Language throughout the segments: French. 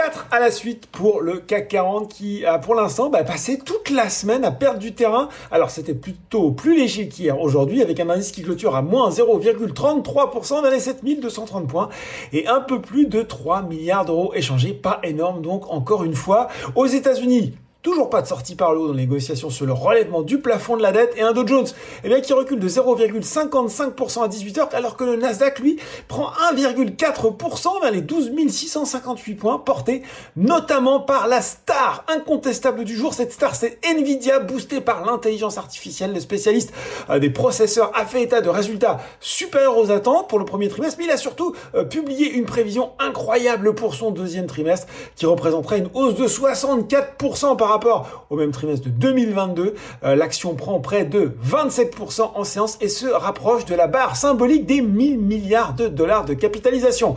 4 à la suite pour le CAC 40 qui pour l'instant bah, passé toute la semaine à perdre du terrain. Alors c'était plutôt plus léger qu'hier aujourd'hui avec un indice qui clôture à moins 0,33% dans les 7230 points et un peu plus de 3 milliards d'euros échangés. Pas énorme donc encore une fois. Aux États-Unis, Toujours pas de sortie par le haut dans les négociations sur le relèvement du plafond de la dette et un Dow Jones eh bien, qui recule de 0,55% à 18h alors que le Nasdaq lui prend 1,4% vers les 12 658 points portés notamment par la star incontestable du jour. Cette star c'est Nvidia boostée par l'intelligence artificielle. Le spécialiste euh, des processeurs a fait état de résultats supérieurs aux attentes pour le premier trimestre mais il a surtout euh, publié une prévision incroyable pour son deuxième trimestre qui représenterait une hausse de 64% par rapport au même trimestre de 2022. Euh, l'action prend près de 27% en séance et se rapproche de la barre symbolique des 1000 milliards de dollars de capitalisation.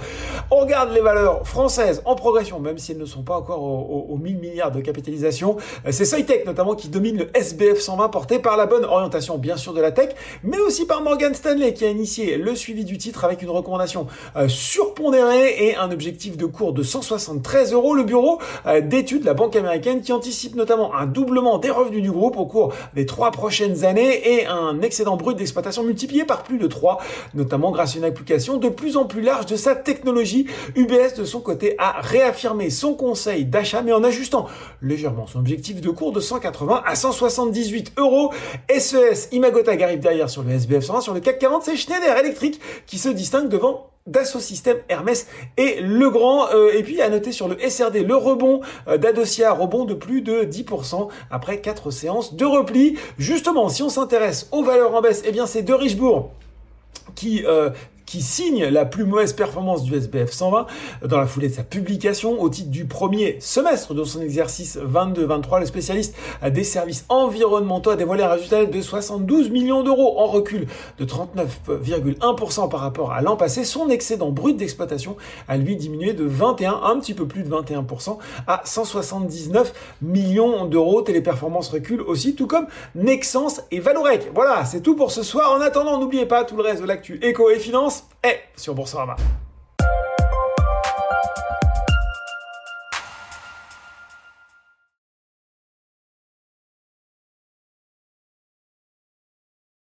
On regarde les valeurs françaises en progression, même si elles ne sont pas encore aux, 1000 milliards de capitalisation. Euh, c'est Soitec notamment qui domine le SBF 120 porté par la bonne orientation bien sûr de la tech, mais aussi par Morgan Stanley qui a initié le suivi du titre avec une recommandation euh, surpondérée et un objectif de cours de 173 euros. Le bureau d'études de la banque américaine qui anticipe notamment un doublement des revenus du groupe au cours des trois prochaines années et un excédent brut d'exploitation multiplié par plus de 3, notamment grâce à une application de plus en plus large de sa technologie. UBS de son côté a réaffirmé son conseil d'achat mais en ajustant légèrement son objectif de cours de 180 à 178 euros. SES Imagotag arrive derrière sur le SBF 120, sur le CAC 40, c'est Schneider Electric qui se distingue devant Dassault Systèmes, Hermès et Legrand. Euh, et puis à noter sur le SRD le rebond euh, rebond de plus de 10% après 4 séances de repli. Justement, si on s'intéresse aux valeurs en baisse, eh bien c'est de Richbourg qui euh, qui signe la plus mauvaise performance du SBF 120 dans la foulée de sa publication au titre du premier semestre de son exercice 22-23. Le spécialiste des services environnementaux a dévoilé un résultat de 72 millions d'euros en recul de 39,1% par rapport à l'an passé. Son excédent brut d'exploitation a lui diminué de 21, un petit peu plus de 21% à 179 millions d'euros. Téléperformance recule aussi, tout comme Nexens et Valorec. Voilà, c'est tout pour ce soir. En attendant, n'oubliez pas tout le reste de l'actu éco et finance est sur Boursorama.